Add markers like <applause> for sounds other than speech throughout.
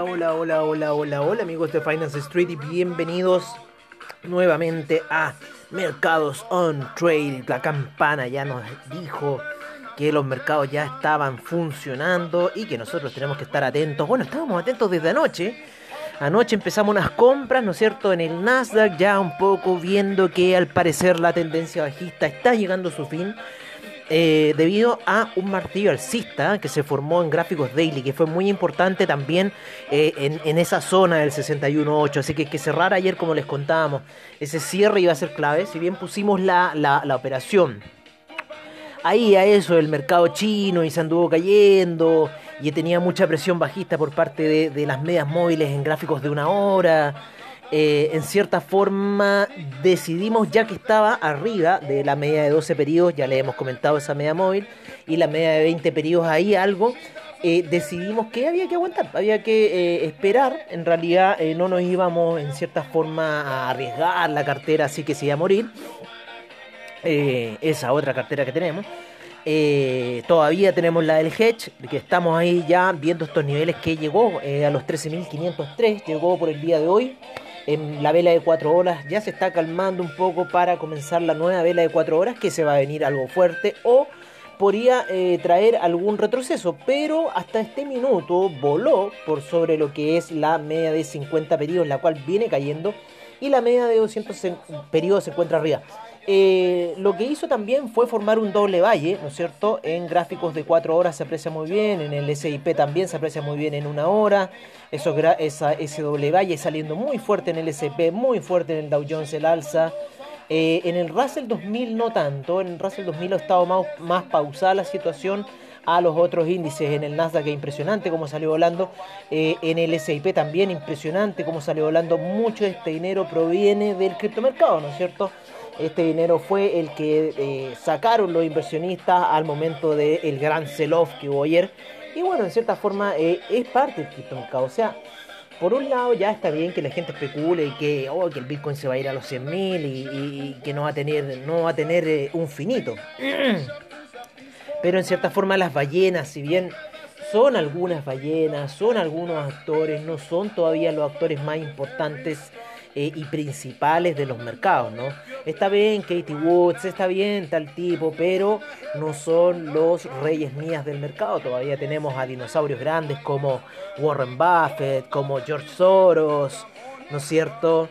Hola, hola, hola, hola, hola, hola amigos de Finance Street y bienvenidos nuevamente a Mercados on Trade. La campana ya nos dijo que los mercados ya estaban funcionando y que nosotros tenemos que estar atentos. Bueno, estábamos atentos desde anoche. Anoche empezamos unas compras, ¿no es cierto?, en el Nasdaq, ya un poco viendo que al parecer la tendencia bajista está llegando a su fin. Eh, debido a un martillo alcista que se formó en gráficos daily, que fue muy importante también eh, en, esa zona del 61.8. Así que que cerrar ayer, como les contábamos, ese cierre iba a ser clave. Si bien pusimos la, la, operación ahí a eso, el mercado chino y se anduvo cayendo y tenía mucha presión bajista por parte de las medias móviles en gráficos de una hora. Eh, en cierta forma decidimos, ya que estaba arriba de la media de 12 periodos, ya le hemos comentado esa media móvil, y la media de 20 periodos ahí algo, eh, decidimos que había que aguantar, había que eh, esperar, en realidad no nos íbamos en cierta forma a arriesgar la cartera, así que se iba a morir, esa otra cartera que tenemos. todavía tenemos la del hedge, que estamos ahí ya viendo estos niveles que llegó a los 13.503, llegó por el día de hoy en la vela de 4 horas ya se está calmando un poco para comenzar la nueva vela de 4 horas que se va a venir algo fuerte o podría eh, traer algún retroceso, pero hasta este minuto voló por sobre lo que es la media de 50 periodos, la cual viene cayendo, y la media de 200 periodos se encuentra arriba. Eh, lo que hizo también fue formar un doble valle, ¿no es cierto? En gráficos de 4 horas se aprecia muy bien, en el SIP también se aprecia muy bien en una hora. Eso, esa, ese doble valle saliendo muy fuerte en el SP, muy fuerte en el Dow Jones el alza. Eh, en el Russell 2000 no tanto, en el Russell 2000 ha estado más, más pausada la situación a los otros índices. En el Nasdaq es impresionante como salió volando. Eh, en el SIP también impresionante como salió volando. Mucho de este dinero proviene del criptomercado, ¿no es cierto? Este dinero fue el que eh, sacaron los inversionistas al momento del gran sell-off que hubo ayer. Y bueno, en cierta forma eh, es parte del criptomercado. O sea, por un lado ya está bien que la gente especule y que, oh, que el Bitcoin se va a ir a los 100.000 y, y, que no va a tener, no va a tener eh, un finito. <clears throat> Pero en cierta forma las ballenas, si bien son algunas ballenas, son algunos actores, no son todavía los actores más importantes eh, y principales de los mercados, ¿no? Está bien Katie Woods, está bien tal tipo, pero no son los reyes mías del mercado. Todavía tenemos a dinosaurios grandes como Warren Buffett, como George Soros, ¿no es cierto?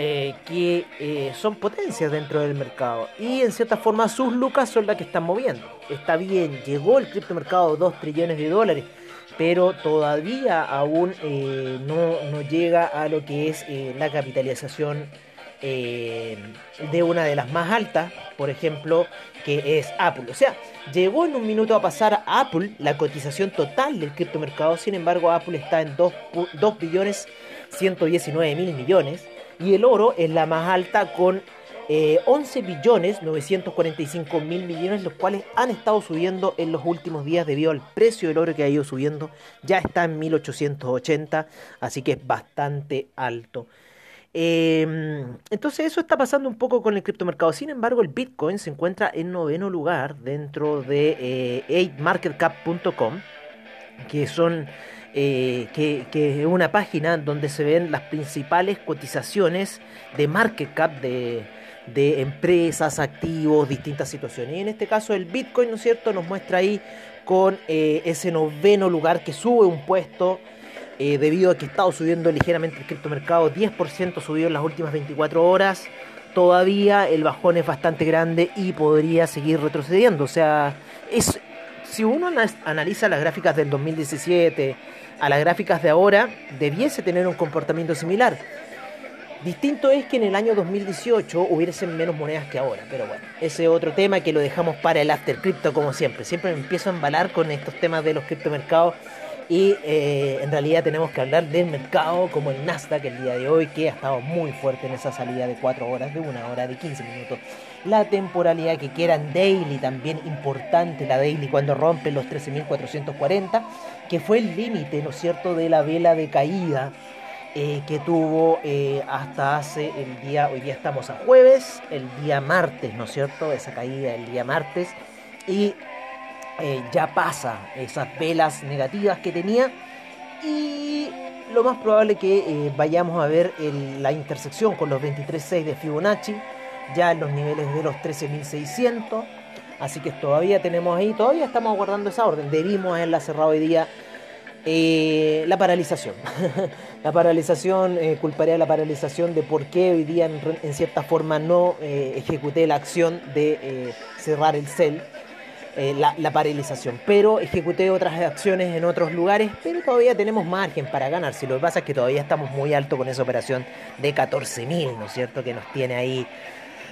Eh, que eh, son potencias dentro del mercado y en cierta forma sus lucas son las que están moviendo. Está bien, llegó el criptomercado 2 trillones de dólares, pero todavía aún eh, no, llega a lo que es eh, la capitalización eh, de una de las más altas, por ejemplo, que es Apple. O sea, llegó en un minuto a pasar a Apple la cotización total del criptomercado, sin embargo Apple está en 2, 2 billones 119 mil millones y el oro es la más alta con 11 eh, billones 945 mil millones, los cuales han estado subiendo en los últimos días debido al precio del oro que ha ido subiendo. Ya está en 1880, así que es bastante alto. Em, entonces eso está pasando un poco con el criptomercado. Sin embargo, el Bitcoin se encuentra en noveno lugar dentro de eh, 8marketcap.com, que son eh, que, es una página donde se ven las principales cotizaciones de market cap de, de empresas, activos, distintas situaciones. Y en este caso el Bitcoin, ¿no es cierto?, nos muestra ahí con eh, ese noveno lugar que sube un puesto eh, debido a que ha estado subiendo ligeramente el criptomercado, 10% subió en las últimas 24 horas. Todavía el bajón es bastante grande y podría seguir retrocediendo. O sea, es, si uno analiza las gráficas del 2017 a las gráficas de ahora, debiese tener un comportamiento similar Distinto es que en el año 2018 hubiesen menos monedas que ahora, pero bueno, ese es otro tema que lo dejamos para el after crypto como siempre. Siempre me empiezo a embalar con estos temas de los criptomercados y eh, en realidad tenemos que hablar del mercado como el Nasdaq el día de hoy, que ha estado muy fuerte en esa salida de 4 horas, de 1 hora, de 15 minutos. La temporalidad que quieran daily, también importante la daily cuando rompe los 13.440, que fue el límite, ¿no es cierto?, de la vela de caída eh, que tuvo eh, hasta hace el día, hoy día estamos a jueves, el día martes, ¿no es cierto? Esa caída el día martes y eh, ya pasa esas velas negativas que tenía Y lo más probable que vayamos a ver la intersección con los 23.6 de Fibonacci, ya en los niveles de los 13.600. Así que todavía tenemos ahí, todavía estamos aguardando esa orden. Debimos haberla cerrado hoy día la paralización. <laughs> la paralización, eh, culparía la paralización de por qué hoy día en, cierta forma no eh, ejecuté la acción de cerrar el CEL, la, la, paralización. Pero ejecuté otras acciones en otros lugares, pero todavía tenemos margen para ganar. Si lo que pasa es que todavía estamos muy alto con esa operación de 14.000, ¿no es cierto? Que nos tiene ahí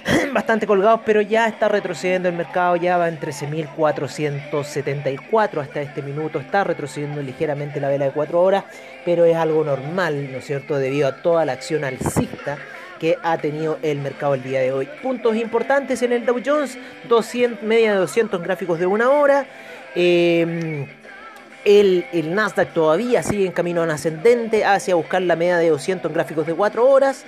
<laughs> bastante colgados, pero ya está retrocediendo el mercado, ya va en 13.474 hasta este minuto, está retrocediendo ligeramente la vela de 4 horas, pero es algo normal, ¿no es cierto?, debido a toda la acción alcista que ha tenido el mercado el día de hoy. Puntos importantes en el Dow Jones, 200, media de 200 gráficos de una hora. Em, el, el, Nasdaq todavía sigue en camino ascendente hacia buscar la media de 200 gráficos de 4 horas.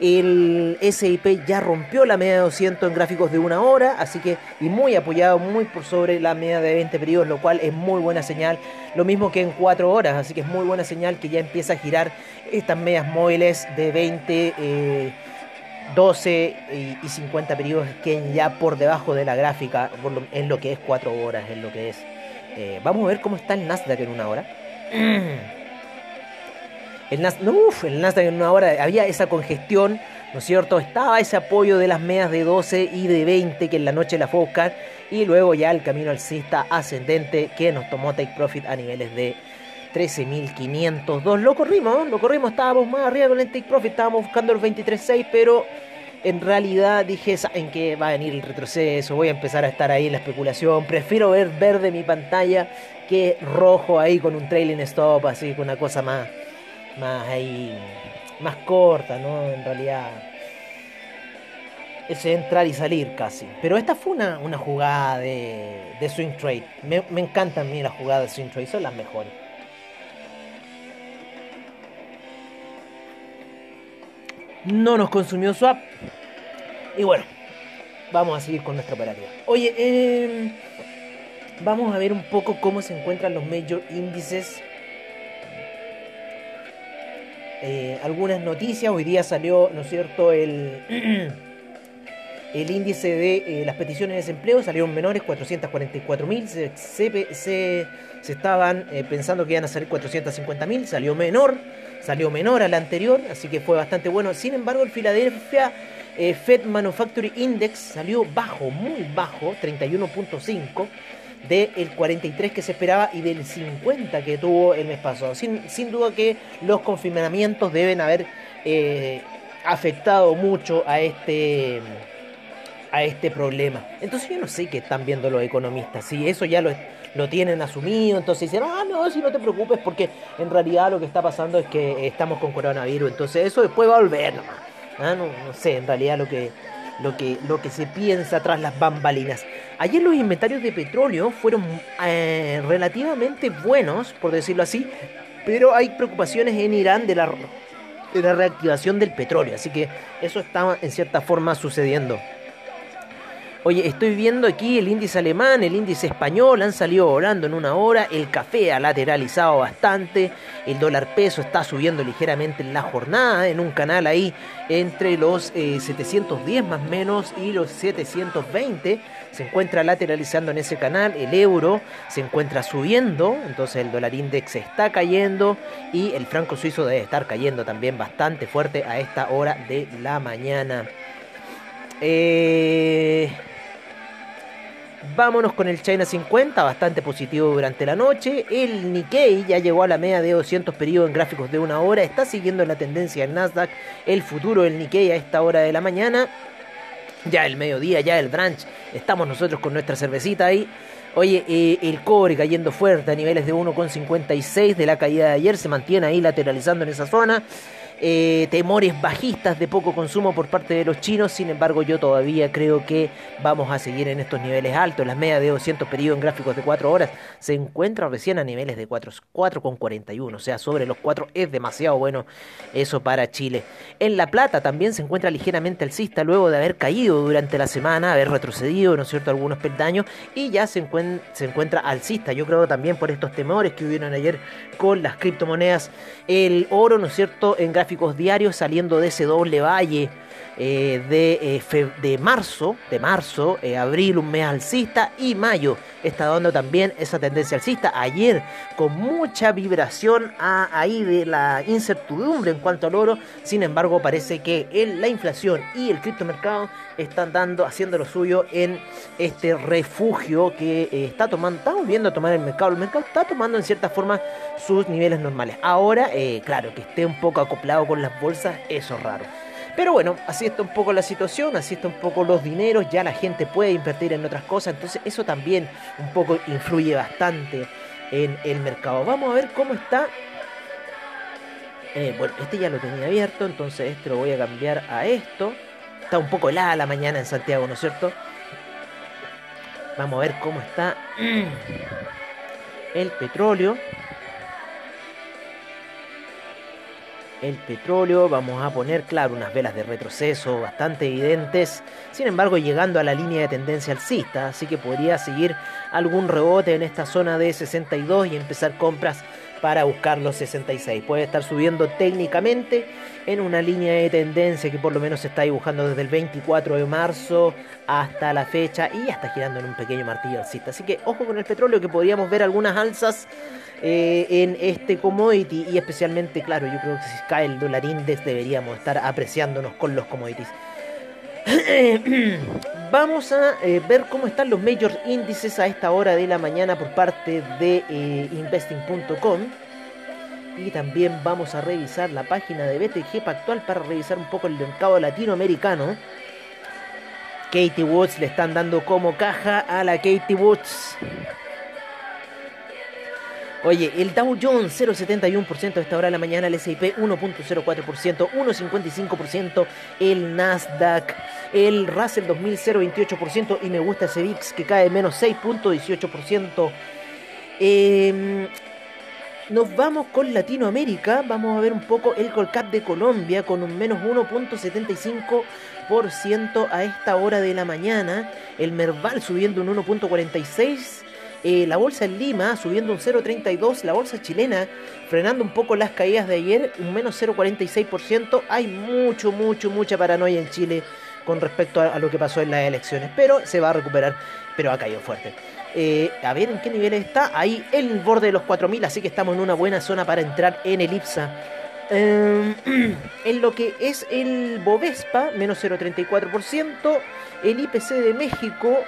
El SIP ya rompió la media de 200 en gráficos de una hora, así que y muy apoyado, muy por sobre la media de 20 periodos, lo cual es muy buena señal. Lo mismo que en 4 horas, así que es muy buena señal que ya empieza a girar estas medias móviles de 20, 12 eh, y 50 periodos, que ya por debajo de la gráfica, en lo que es 4 horas, en lo que es. Eh, vamos a ver cómo está el Nasdaq en una hora. El, Nasdaq, en una hora había esa congestión, ¿no es cierto? Estaba ese apoyo de las medias de 12 y de 20 que en la noche la fue. Y luego ya el camino alcista ascendente que nos tomó Take Profit a niveles de 13.502. Lo corrimos, lo corrimos, estábamos más arriba con el Take Profit, estábamos buscando los 23.6, pero en realidad dije, ¿saben qué? Va a venir el retroceso, voy a empezar a estar ahí en la especulación. Prefiero ver verde mi pantalla que rojo ahí con un trailing stop, así, con una cosa más más ahí, más corta, ¿no? En realidad, es entrar y salir casi. Pero esta fue una, una jugada de, swing trade. Me, encantan a mí las jugadas de swing trade, son las mejores. No nos consumió swap. Y bueno, vamos a seguir con nuestra operativa. Oye, eh, vamos a ver un poco cómo se encuentran los major índices eh, algunas noticias. Hoy día salió, ¿no es cierto?, el, <clears throat> el índice de eh, las peticiones de desempleo salieron menores, 444.000. Se, se, se, estaban eh, pensando que iban a salir 450.000, salió menor, salió menor al anterior, así que fue bastante bueno. Sin embargo, el Philadelphia Fed Manufacturing Index salió bajo, muy bajo, 31.5 del 43 que se esperaba y del 50 que tuvo el mes pasado. Sin, sin duda que los confinamientos deben haber eh, afectado mucho a este a este problema. Entonces yo no sé qué están viendo los economistas. Si eso ya lo, lo tienen asumido, entonces dicen, ah, no, si no te preocupes, porque en realidad lo que está pasando es que estamos con coronavirus. Entonces eso después va a volver nomás. Ah, no sé, en realidad lo que, lo que, lo que se piensa tras las bambalinas. Ayer los inventarios de petróleo fueron eh, relativamente buenos, por decirlo así, pero hay preocupaciones en Irán de la, de la reactivación del petróleo, así que eso está en cierta forma sucediendo. Oye, estoy viendo aquí el índice alemán, el índice español, han salido volando en una hora, el café ha lateralizado bastante, el dólar peso está subiendo ligeramente en la jornada, en un canal ahí entre los 710 eh, más menos y los 720, se encuentra lateralizando en ese canal, el euro se encuentra subiendo, entonces el dólar index está cayendo y el franco suizo debe estar cayendo también bastante fuerte a esta hora de la mañana. Eh, Vámonos con el China 50, bastante positivo durante la noche. El Nikkei ya llegó a la media de 200 periodos en gráficos de una hora. Está siguiendo la tendencia del Nasdaq. El futuro del Nikkei a esta hora de la mañana. Ya el mediodía, ya el brunch. Estamos nosotros con nuestra cervecita ahí. Oye, eh, el cobre cayendo fuerte a niveles de 1,56 de la caída de ayer. Se mantiene ahí lateralizando en esa zona. Eh, temores bajistas de poco consumo por parte de los chinos. Sin embargo, yo todavía creo que vamos a seguir en estos niveles altos. Las medias de 200 periodos en gráficos de 4 horas se encuentra recién a niveles de 4,41. O sea, sobre los 4 es demasiado bueno eso para Chile. En La Plata también se encuentra ligeramente alcista luego de haber caído durante la semana, haber retrocedido, ¿no es cierto?, algunos peldaños y ya se, se encuentra alcista. Yo creo también por estos temores que hubieron ayer con las criptomonedas. El oro, ¿no es cierto?, en diarios saliendo de ese doble valle eh, de, eh, de, marzo, de marzo, eh, abril un mes alcista y mayo está dando también esa tendencia alcista. Ayer con mucha vibración ahí de la incertidumbre en cuanto al oro, sin embargo parece que la inflación y el criptomercado están dando, haciendo lo suyo en este refugio que está tomando, estamos viendo a tomar el mercado. El mercado está tomando en cierta forma sus niveles normales. Ahora, claro, que esté un poco acoplado con las bolsas, eso es raro. Pero bueno, así está un poco la situación, así está un poco los dineros, ya la gente puede invertir en otras cosas, entonces eso también un poco influye bastante en el mercado. Vamos a ver cómo está. Eh, bueno, este ya lo tenía abierto, entonces este lo voy a cambiar a esto. Está un poco helada la mañana en Santiago, ¿no es cierto? Vamos a ver cómo está el petróleo. El petróleo, vamos a poner, claro, unas velas de retroceso bastante evidentes, sin embargo llegando a la línea de tendencia alcista, así que podría seguir algún rebote en esta zona de 62 y empezar compras para buscar los 66. Puede estar subiendo técnicamente en una línea de tendencia que por lo menos se está dibujando desde el 24 de marzo hasta la fecha y ya está girando en un pequeño martillo. Así que ojo con el petróleo que podríamos ver algunas alzas eh, en este commodity y especialmente, claro, yo creo que si cae el dólar index deberíamos estar apreciándonos con los commodities. <clears throat> Vamos a eh, ver cómo están los major índices a esta hora de la mañana por parte de eh, investing.com. Y también vamos a revisar la página de BTG Pactual para revisar un poco el mercado latinoamericano. Katie Woods le están dando como caja a la Katie Woods. Oye, el Dow Jones 0,71% a esta hora de la mañana, el S&P 1.04%, 1.55%, el Nasdaq, el Russell 2000 0.28% y me gusta ese VIX que cae menos 6.18%. Em, nos vamos con Latinoamérica, vamos a ver un poco el Colcap de Colombia con un menos 1.75% a esta hora de la mañana, el Merval subiendo un 1.46%, eh, la bolsa en Lima subiendo un 0,32, la bolsa chilena frenando un poco las caídas de ayer, un menos 0,46%. Hay mucho, mucho, mucha paranoia en Chile con respecto a, lo que pasó en las elecciones, pero se va a recuperar, pero ha caído fuerte. Eh, a ver en qué nivel está, ahí el borde de los 4.000, así que estamos en una buena zona para entrar en el IPSA. Em, en lo que es el Bovespa, menos 0,34%, el IPC de México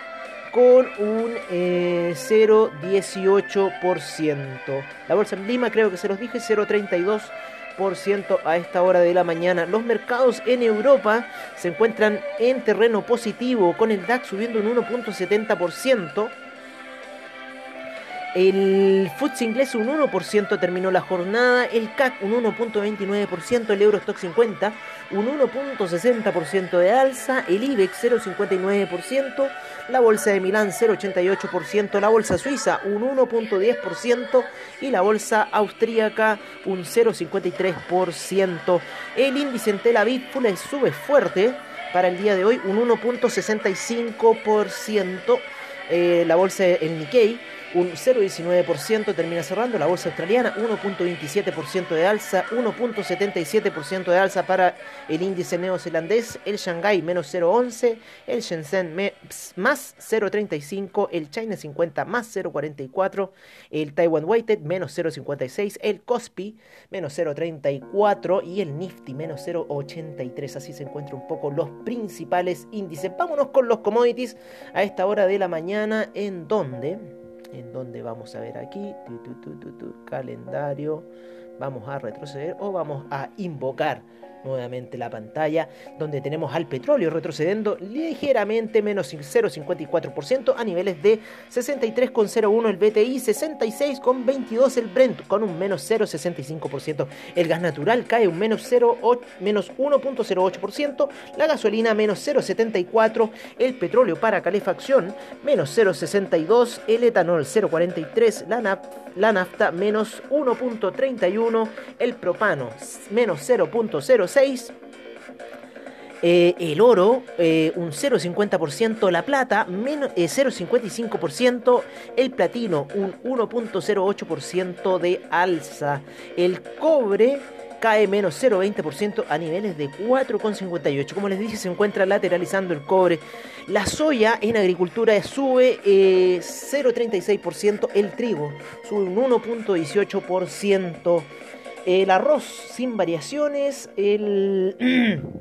con un 0,18%. Eh, la bolsa en Lima creo que se los dije, 0,32% a esta hora de la mañana. Los mercados en Europa se encuentran en terreno positivo con el DAX subiendo un 1.70%. El FTSE inglés un 1% terminó la jornada, el CAC un 1.29%, el Eurostock 50 un 1.60% de alza, el IBEX 0.59%, la bolsa de Milán 0.88%, la bolsa suiza un 1.10% y la bolsa austríaca un 0.53%. El índice en Tel Aviv sube fuerte para el día de hoy un 1.65%. Eh, la bolsa en Nikkei un 0,19% termina cerrando. La bolsa australiana 1.27% de alza, 1.77% de alza para el índice neozelandés, el Shanghai menos 0.11, el Shenzhen más 0.35, el China 50 más 0.44, el Taiwan Weighted menos 0.56, el Kospi menos 0.34 y el Nifty menos 0.83. Así se encuentran un poco los principales índices. Vámonos con los commodities a esta hora de la mañana en donde en donde vamos a ver aquí, calendario, vamos a retroceder o vamos a invocar nuevamente la pantalla donde tenemos al petróleo retrocediendo ligeramente menos 0,54% a niveles de 63,01 el BTI, 66,22 el Brent con un menos 0,65%. El gas natural cae un menos, 0, menos 1,08%, la gasolina menos 0,74, el petróleo para calefacción menos 0,62, el etanol 0,43, la, la nafta menos 1,31, el propano menos 0,06 eh, el oro, eh, un 0,50%, la plata, menos, 0,55%, eh, el platino, un 1,08% de alza, el cobre cae menos 0,20% a niveles de 4,58. Como les dije, se encuentra lateralizando el cobre. La soya en agricultura sube 0,36%, el trigo sube un 1,18%. El arroz sin variaciones, el... <clears throat>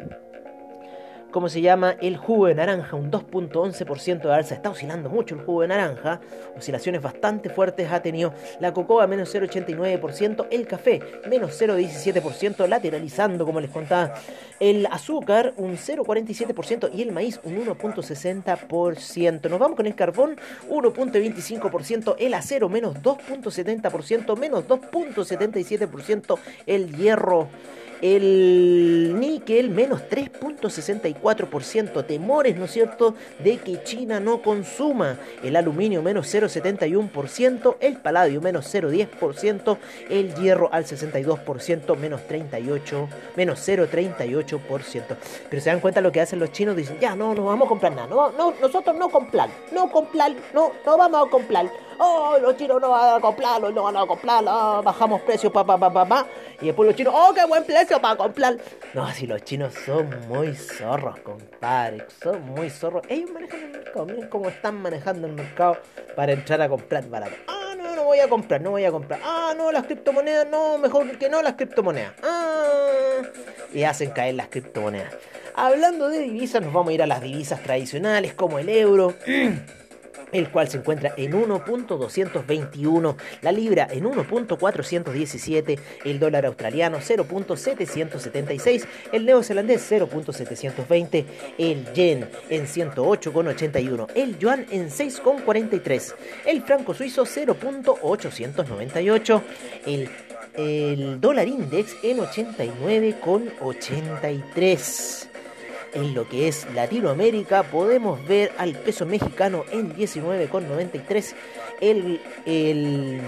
¿Cómo se llama? El jugo de naranja, un 2.11% de alza. Está oscilando mucho el jugo de naranja. Oscilaciones bastante fuertes ha tenido la cocoa, menos 0.89%. El café, menos 0.17%, lateralizando, como les contaba. El azúcar, un 0.47%. Y el maíz, un 1.60%. Nos vamos con el carbón, 1.25%. El acero, menos 2.70%. Menos 2.77%. El hierro. El níquel menos 3.64%. Temores, ¿no es cierto?, de que China no consuma. El aluminio menos 0.71%. El paladio menos 0.10%. El hierro al 62%, menos 38, menos 0.38%. Pero se dan cuenta lo que hacen los chinos, dicen, ya, no, no vamos a comprar nada. No, no, nosotros no comprar, no comprar, no, no vamos a comprar. Oh, los chinos no van a comprar, no van a comprar, oh, bajamos precios, pa, pa, pa, pa, pa. Y después los chinos, oh, qué buen precio para comprar. No, si los chinos son muy zorros, compadre. Son muy zorros. Ellos manejan el mercado. Miren cómo están manejando el mercado para entrar a comprar barato. Ah, no, no voy a comprar, no voy a comprar. Ah, no, las criptomonedas, no, mejor que no las criptomonedas. Ah, y hacen caer las criptomonedas. Hablando de divisas, nos vamos a ir a las divisas tradicionales como el euro. <clears throat> el cual se encuentra en 1.221, la libra en 1.417, el dólar australiano 0.776, el neozelandés 0.720, el yen en 108.81, el yuan en 6.43, el franco suizo 0.898, el dólar index en 89,83 en lo que es Latinoamérica podemos ver al peso mexicano en 19,93, el, el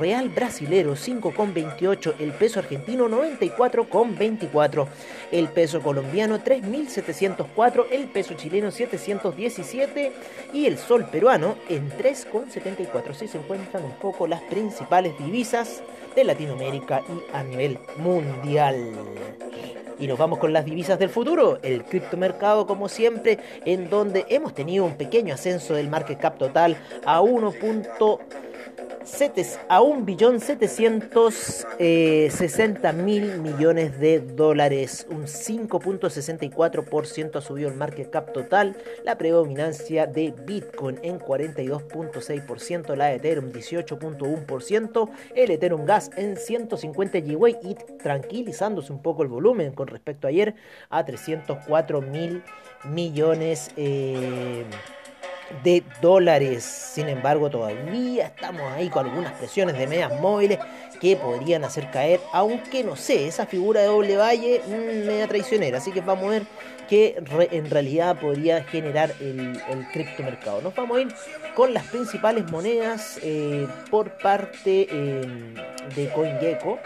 real brasilero 5,28, el peso argentino 94,24, el peso colombiano 3.704, el peso chileno 717 y el sol peruano en 3,74. Así se encuentran un poco las principales divisas de Latinoamérica y a nivel mundial. Y nos vamos con las divisas del futuro, el criptomercado como siempre, en donde hemos tenido un pequeño ascenso del market cap total a 1 a 1.760.000 eh, mil millones de dólares. Un 5.64% subió el market cap total. La predominancia de Bitcoin en 42.6%. La de Ethereum 18.1%. El Ethereum Gas en 150 GW y tranquilizándose un poco el volumen con respecto a ayer a 304 mil millones. Eh, de dólares. Sin embargo, todavía estamos ahí con algunas presiones de medias móviles que podrían hacer caer, aunque no sé, esa figura de doble valle mm, media traicionera. Así que vamos a ver que en realidad podría generar el, el criptomercado. Nos vamos a ir con las principales monedas eh, por parte em, de CoinGecko.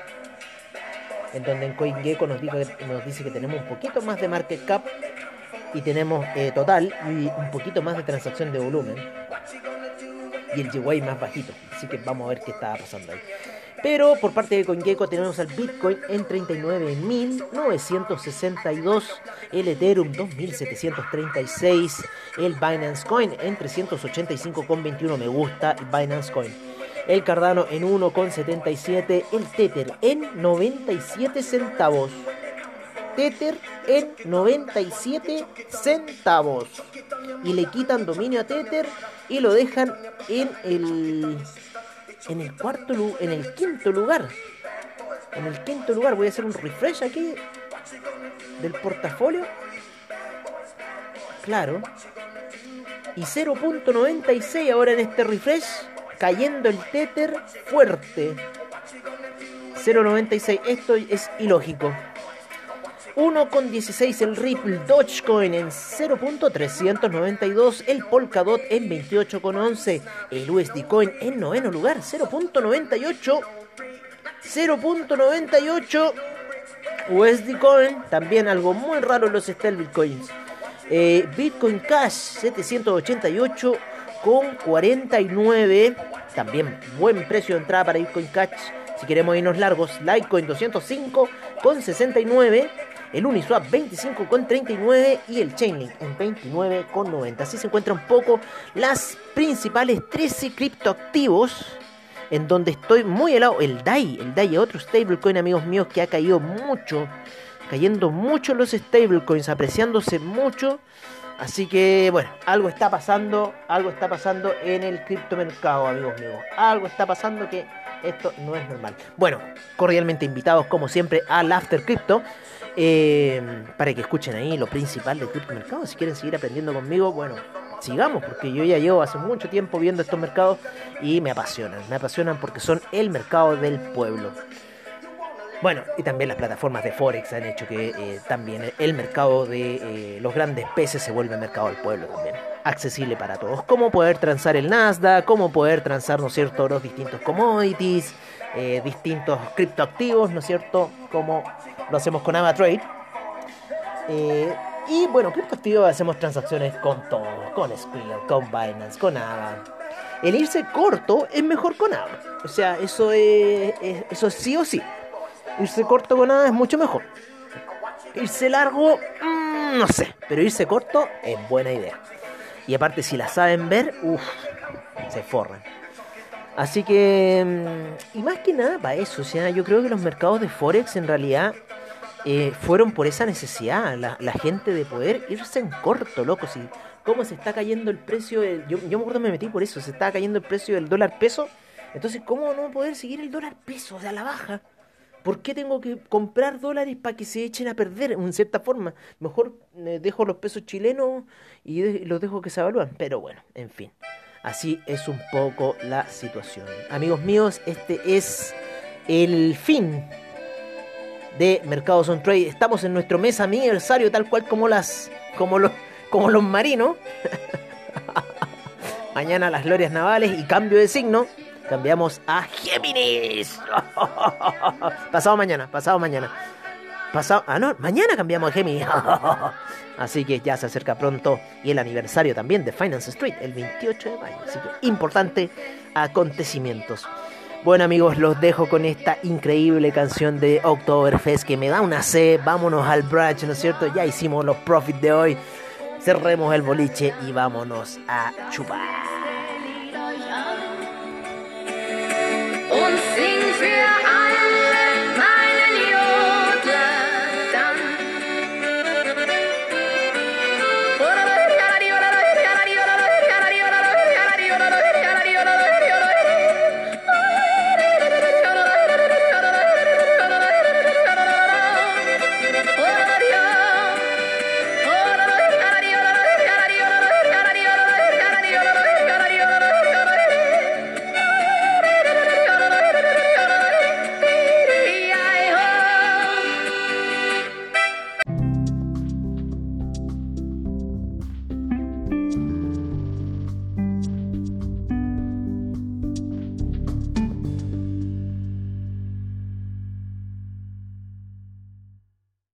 En donde en CoinGecko nos dice que tenemos un poquito más de market cap y tenemos eh, total y un poquito más de transacción de volumen y el GWay más bajito. Así que vamos a ver qué está pasando ahí. Pero por parte de CoinGecko tenemos al Bitcoin en 39.962, el Ethereum 2.736, el Binance Coin en 385,21 me gusta, el Binance Coin. El Cardano en 1,77, el Tether en 97 centavos. Tether en 97 centavos. Y le quitan dominio a Tether y lo dejan en el en el cuarto en el quinto lugar. En el quinto lugar voy a hacer un refresh aquí del portafolio. Claro. Y 0.96 ahora en este refresh. Cayendo el Tether fuerte. 0.96. Esto es ilógico. 1,16 el Ripple Dogecoin en 0.392, el Polkadot en 28,11, el USD Coin en noveno lugar 0.98, 0.98 USD Coin, también algo muy raro en los stablecoins. Eh, Bitcoin Cash 788 con 49, también buen precio de entrada para Bitcoin Cash. Si queremos irnos largos, Litecoin 205 con 69 el Uniswap 25,39 y el Chainlink en 29,90. Así se encuentran un poco las principales 13 criptoactivos en donde estoy muy helado. El DAI, el DAI es otro stablecoin, amigos míos, que ha caído mucho, cayendo mucho los stablecoins, apreciándose mucho. Así que bueno, algo está pasando, algo está pasando en el criptomercado, amigos míos. Algo está pasando que esto no es normal. Bueno, cordialmente invitados como siempre al After Crypto. Eh, para que escuchen ahí lo principal del criptomercado. Si quieren seguir aprendiendo conmigo, bueno, sigamos, porque yo ya llevo hace mucho tiempo viendo estos mercados y me apasionan. Me apasionan porque son el mercado del pueblo. Bueno, y también las plataformas de Forex han hecho que eh, también el mercado de eh, los grandes peces se vuelva mercado del pueblo también. Accesible para todos. Cómo poder transar el Nasdaq, cómo poder transar, ¿no es cierto?, los distintos commodities, eh, distintos criptoactivos, ¿no es cierto?, como lo hacemos con AvaTrade. y bueno, criptoactivos hacemos transacciones con todos, con Square, con Binance, con Ava. El irse corto es mejor con Ava. O sea, eso es eso sí o sí. Irse corto con nada es mucho mejor. Irse largo, mm, no sé, pero irse corto es buena idea. Y aparte, si la saben ver, uff, se forran. Así que, mm, y más que nada para eso, o sea, yo creo que los mercados de Forex en realidad eh, fueron por esa necesidad, la, gente de poder irse en corto, loco. Si, ¿Cómo se está cayendo el precio? yo, yo me acuerdo me metí por eso, se está cayendo el precio del dólar peso. Entonces, ¿cómo no poder seguir el dólar peso? O sea, a la baja. ¿Por qué tengo que comprar dólares para que se echen a perder en cierta forma? Mejor eh, dejo los pesos chilenos y los dejo que se evalúen. Pero bueno, en fin. Así es un poco la situación. Amigos míos, este es el fin de Mercados on Trade. Estamos en nuestro mes aniversario, tal cual como las. como los. como los marinos. <laughs> Mañana las glorias navales y cambio de signo cambiamos a Géminis. <laughs> pasado mañana, pasado mañana. Pasado, ah, no, mañana cambiamos a Géminis. <laughs> Así que ya se acerca pronto y el aniversario también de Finance Street, el 28 de mayo. Así que importante acontecimientos. Bueno amigos, los dejo con esta increíble canción de Oktoberfest que me da una C. Vámonos al brunch, ¿no es cierto? Ya hicimos los profits de hoy. Cerremos el boliche y vámonos a chupar. Yeah.